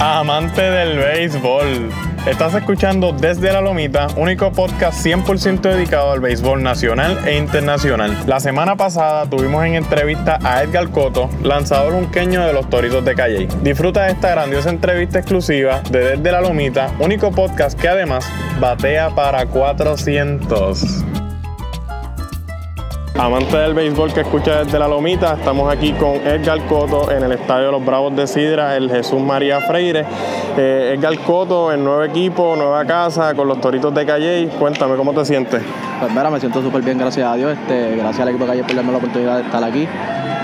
Amante del béisbol. Estás escuchando Desde la Lomita, único podcast 100% dedicado al béisbol nacional e internacional. La semana pasada tuvimos en entrevista a Edgar Coto, lanzador unqueño de los Toritos de Calle. Disfruta de esta grandiosa entrevista exclusiva de Desde la Lomita, único podcast que además batea para 400. Amante del béisbol que escucha desde la Lomita, estamos aquí con Edgar Coto en el Estadio de los Bravos de Sidra, el Jesús María Freire. Eh, Edgar Coto, el nuevo equipo, nueva casa, con los Toritos de Calle. Cuéntame, ¿cómo te sientes? Pues mira, me siento súper bien, gracias a Dios. Este, gracias al equipo de Calle por darme la oportunidad de estar aquí.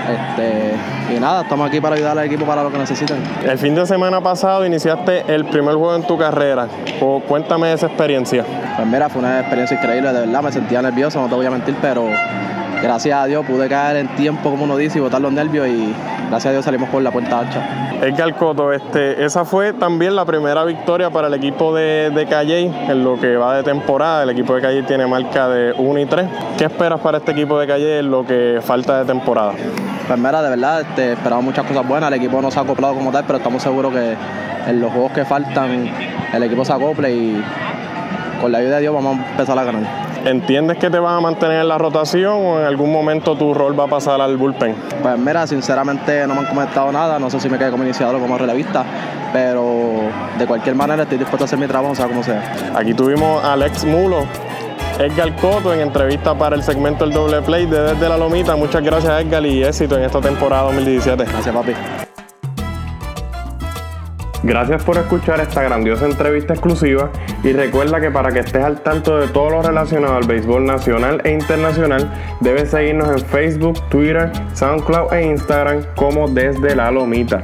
Este, y nada, estamos aquí para ayudar al equipo para lo que necesiten. El fin de semana pasado iniciaste el primer juego en tu carrera. O, cuéntame esa experiencia. Pues mira, fue una experiencia increíble, de verdad, me sentía nervioso, no te voy a mentir, pero gracias a Dios pude caer en tiempo, como uno dice, y botar los nervios y gracias a Dios salimos por la puerta ancha. Edgar Coto, este, esa fue también la primera victoria para el equipo de, de Calle en lo que va de temporada. El equipo de Calle tiene marca de 1 y 3. ¿Qué esperas para este equipo de Calle en lo que falta de temporada? Pues mira, de verdad, este, esperamos muchas cosas buenas. El equipo no se ha acoplado como tal, pero estamos seguros que en los juegos que faltan el equipo se acople y con la ayuda de Dios vamos a empezar a ganar. ¿Entiendes que te van a mantener en la rotación o en algún momento tu rol va a pasar al bullpen? Pues mira, sinceramente no me han comentado nada, no sé si me quedé como iniciador o como relevista, pero de cualquier manera estoy dispuesto a hacer mi trabajo, sea como sea. Aquí tuvimos a Alex Mulo, Edgar Coto en entrevista para el segmento El Doble Play de Desde la Lomita. Muchas gracias Edgar y éxito en esta temporada 2017. Gracias papi. Gracias por escuchar esta grandiosa entrevista exclusiva y recuerda que para que estés al tanto de todo lo relacionado al béisbol nacional e internacional, debes seguirnos en Facebook, Twitter, SoundCloud e Instagram como desde la lomita.